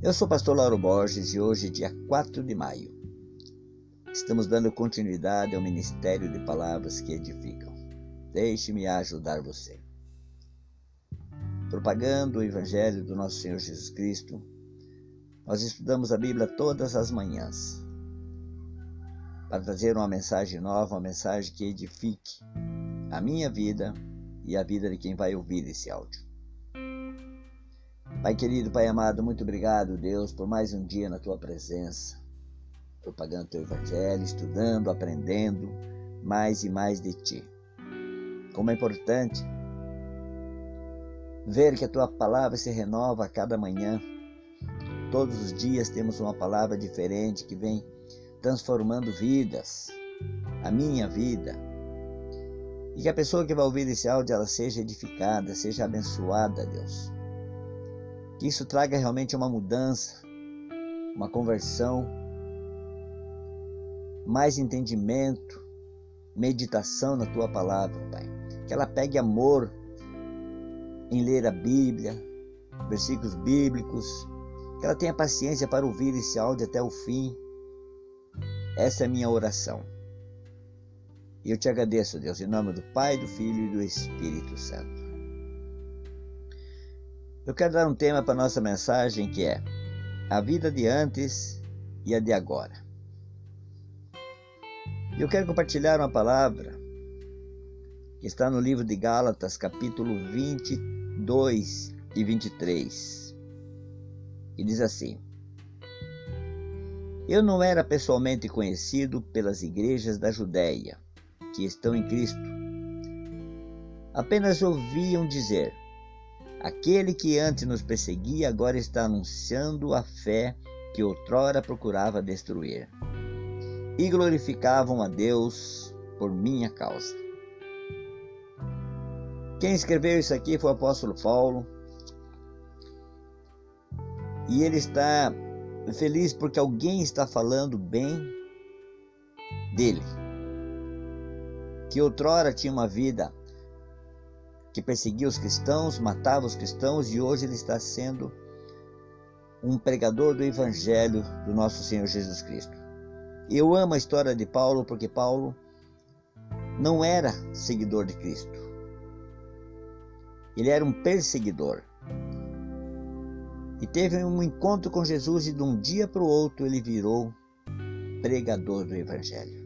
Eu sou o pastor Lauro Borges e hoje, dia 4 de maio, estamos dando continuidade ao ministério de palavras que edificam. Deixe-me ajudar você. Propagando o Evangelho do nosso Senhor Jesus Cristo, nós estudamos a Bíblia todas as manhãs para trazer uma mensagem nova, uma mensagem que edifique a minha vida e a vida de quem vai ouvir esse áudio. Pai querido, Pai amado, muito obrigado, Deus, por mais um dia na tua presença, propagando teu evangelho, estudando, aprendendo mais e mais de ti. Como é importante ver que a tua palavra se renova a cada manhã. Todos os dias temos uma palavra diferente que vem transformando vidas, a minha vida. E que a pessoa que vai ouvir esse áudio ela seja edificada, seja abençoada, Deus que isso traga realmente uma mudança, uma conversão, mais entendimento, meditação na tua palavra, Pai. Que ela pegue amor em ler a Bíblia, versículos bíblicos, que ela tenha paciência para ouvir esse áudio até o fim. Essa é a minha oração. E eu te agradeço, Deus, em nome do Pai, do Filho e do Espírito Santo. Eu quero dar um tema para nossa mensagem que é a vida de antes e a de agora. Eu quero compartilhar uma palavra que está no livro de Gálatas, capítulo 22 e 23. E diz assim: Eu não era pessoalmente conhecido pelas igrejas da Judéia, que estão em Cristo. Apenas ouviam dizer: Aquele que antes nos perseguia agora está anunciando a fé que outrora procurava destruir. E glorificavam a Deus por minha causa. Quem escreveu isso aqui foi o apóstolo Paulo. E ele está feliz porque alguém está falando bem dele. Que outrora tinha uma vida que perseguia os cristãos, matava os cristãos e hoje ele está sendo um pregador do Evangelho do nosso Senhor Jesus Cristo. Eu amo a história de Paulo porque Paulo não era seguidor de Cristo. Ele era um perseguidor. E teve um encontro com Jesus e de um dia para o outro ele virou pregador do Evangelho.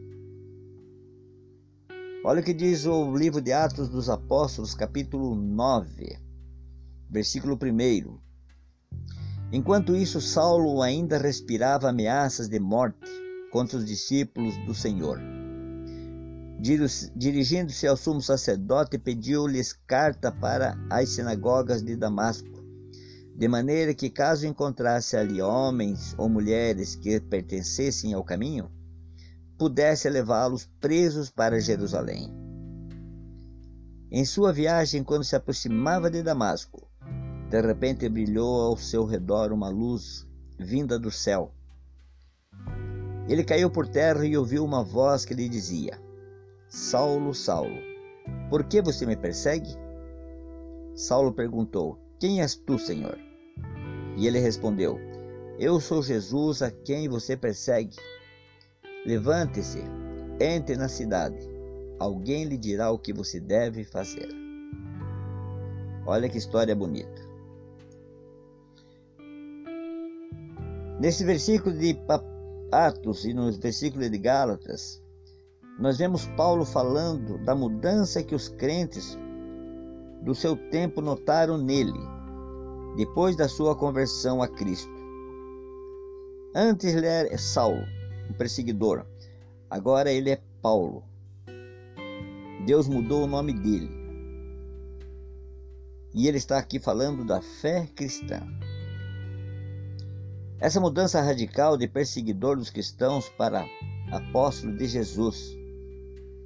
Olha o que diz o livro de Atos dos Apóstolos, capítulo 9, versículo 1. Enquanto isso, Saulo ainda respirava ameaças de morte contra os discípulos do Senhor. Dirigindo-se ao sumo sacerdote, pediu-lhes carta para as sinagogas de Damasco, de maneira que, caso encontrasse ali homens ou mulheres que pertencessem ao caminho, pudesse levá-los presos para Jerusalém. Em sua viagem, quando se aproximava de Damasco, de repente brilhou ao seu redor uma luz vinda do céu. Ele caiu por terra e ouviu uma voz que lhe dizia: Saulo, Saulo, por que você me persegue? Saulo perguntou: Quem és tu, Senhor? E ele respondeu: Eu sou Jesus a quem você persegue. Levante-se, entre na cidade. Alguém lhe dirá o que você deve fazer. Olha que história bonita. Nesse versículo de Atos e nos versículos de Gálatas, nós vemos Paulo falando da mudança que os crentes do seu tempo notaram nele, depois da sua conversão a Cristo. Antes ele era Saulo, um perseguidor. Agora ele é Paulo. Deus mudou o nome dele. E ele está aqui falando da fé cristã. Essa mudança radical de perseguidor dos cristãos para apóstolo de Jesus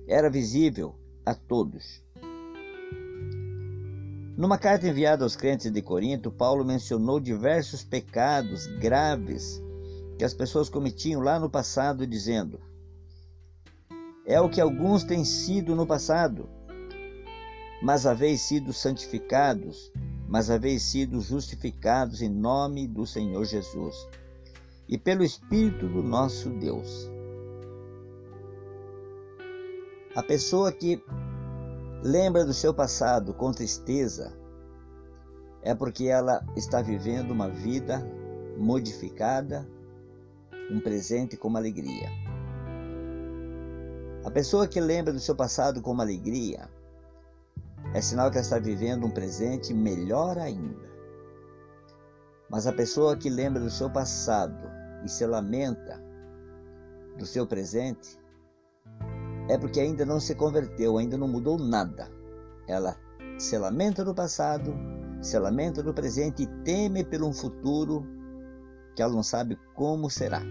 era visível a todos. Numa carta enviada aos crentes de Corinto, Paulo mencionou diversos pecados graves que as pessoas cometiam lá no passado, dizendo: É o que alguns têm sido no passado, mas haveis sido santificados mas haveis sido justificados em nome do Senhor Jesus e pelo Espírito do nosso Deus. A pessoa que lembra do seu passado com tristeza é porque ela está vivendo uma vida modificada, um presente com alegria. A pessoa que lembra do seu passado com alegria é sinal que ela está vivendo um presente melhor ainda. Mas a pessoa que lembra do seu passado e se lamenta do seu presente é porque ainda não se converteu, ainda não mudou nada. Ela se lamenta do passado, se lamenta do presente e teme pelo um futuro que ela não sabe como será.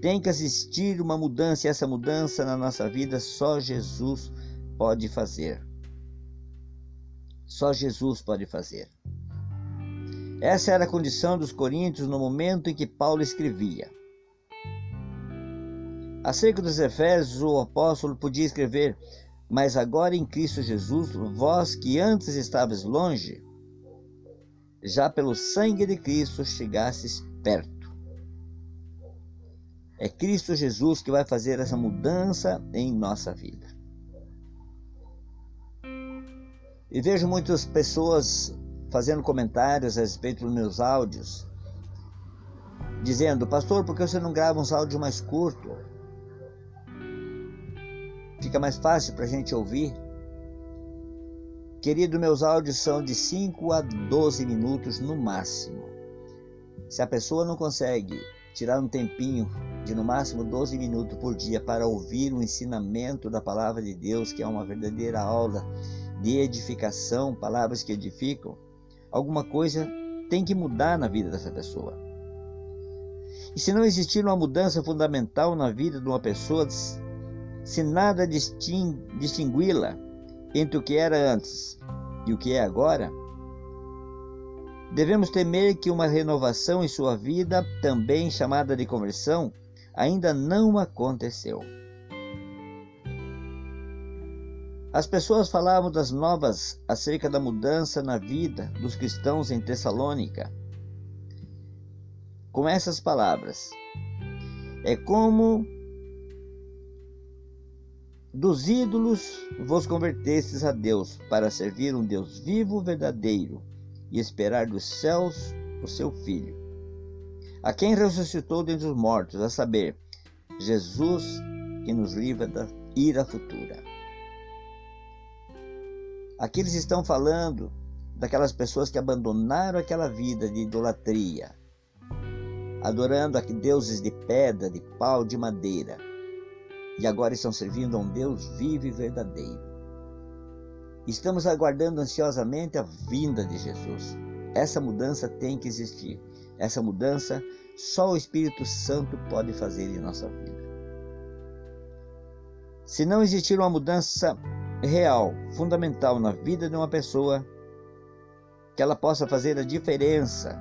Tem que existir uma mudança e essa mudança na nossa vida só Jesus pode fazer. Só Jesus pode fazer. Essa era a condição dos coríntios no momento em que Paulo escrevia. Acerca dos Efésios, o apóstolo podia escrever: Mas agora em Cristo Jesus, vós que antes estavas longe, já pelo sangue de Cristo chegastes perto. É Cristo Jesus que vai fazer essa mudança em nossa vida. E vejo muitas pessoas fazendo comentários a respeito dos meus áudios, dizendo: Pastor, por que você não grava uns áudios mais curtos? Fica mais fácil para a gente ouvir. Querido, meus áudios são de 5 a 12 minutos no máximo. Se a pessoa não consegue tirar um tempinho de no máximo 12 minutos por dia para ouvir o ensinamento da palavra de Deus, que é uma verdadeira aula de edificação, palavras que edificam, alguma coisa tem que mudar na vida dessa pessoa. E se não existir uma mudança fundamental na vida de uma pessoa, se nada distingui-la entre o que era antes e o que é agora, devemos temer que uma renovação em sua vida, também chamada de conversão, ainda não aconteceu. As pessoas falavam das novas acerca da mudança na vida dos cristãos em Tessalônica. Com essas palavras: É como dos ídolos vos convertestes a Deus, para servir um Deus vivo, verdadeiro, e esperar dos céus o seu Filho, a quem ressuscitou dentre os mortos, a saber, Jesus que nos livra da ira futura. Aqui eles estão falando daquelas pessoas que abandonaram aquela vida de idolatria, adorando a deuses de pedra, de pau, de madeira e agora estão servindo a um Deus vivo e verdadeiro. Estamos aguardando ansiosamente a vinda de Jesus. Essa mudança tem que existir. Essa mudança só o Espírito Santo pode fazer em nossa vida. Se não existir uma mudança real, fundamental na vida de uma pessoa, que ela possa fazer a diferença,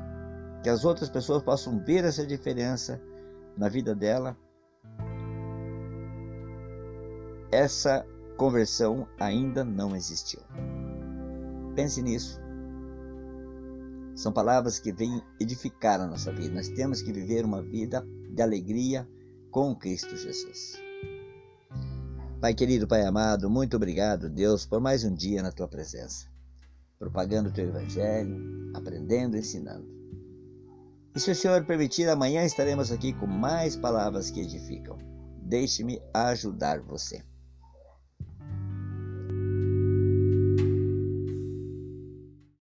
que as outras pessoas possam ver essa diferença na vida dela, essa conversão ainda não existiu. Pense nisso. São palavras que vêm edificar a nossa vida. Nós temos que viver uma vida de alegria com Cristo Jesus. Pai querido, Pai amado, muito obrigado, Deus, por mais um dia na tua presença, propagando o teu evangelho, aprendendo, ensinando. E se o Senhor permitir, amanhã estaremos aqui com mais palavras que edificam. Deixe-me ajudar você.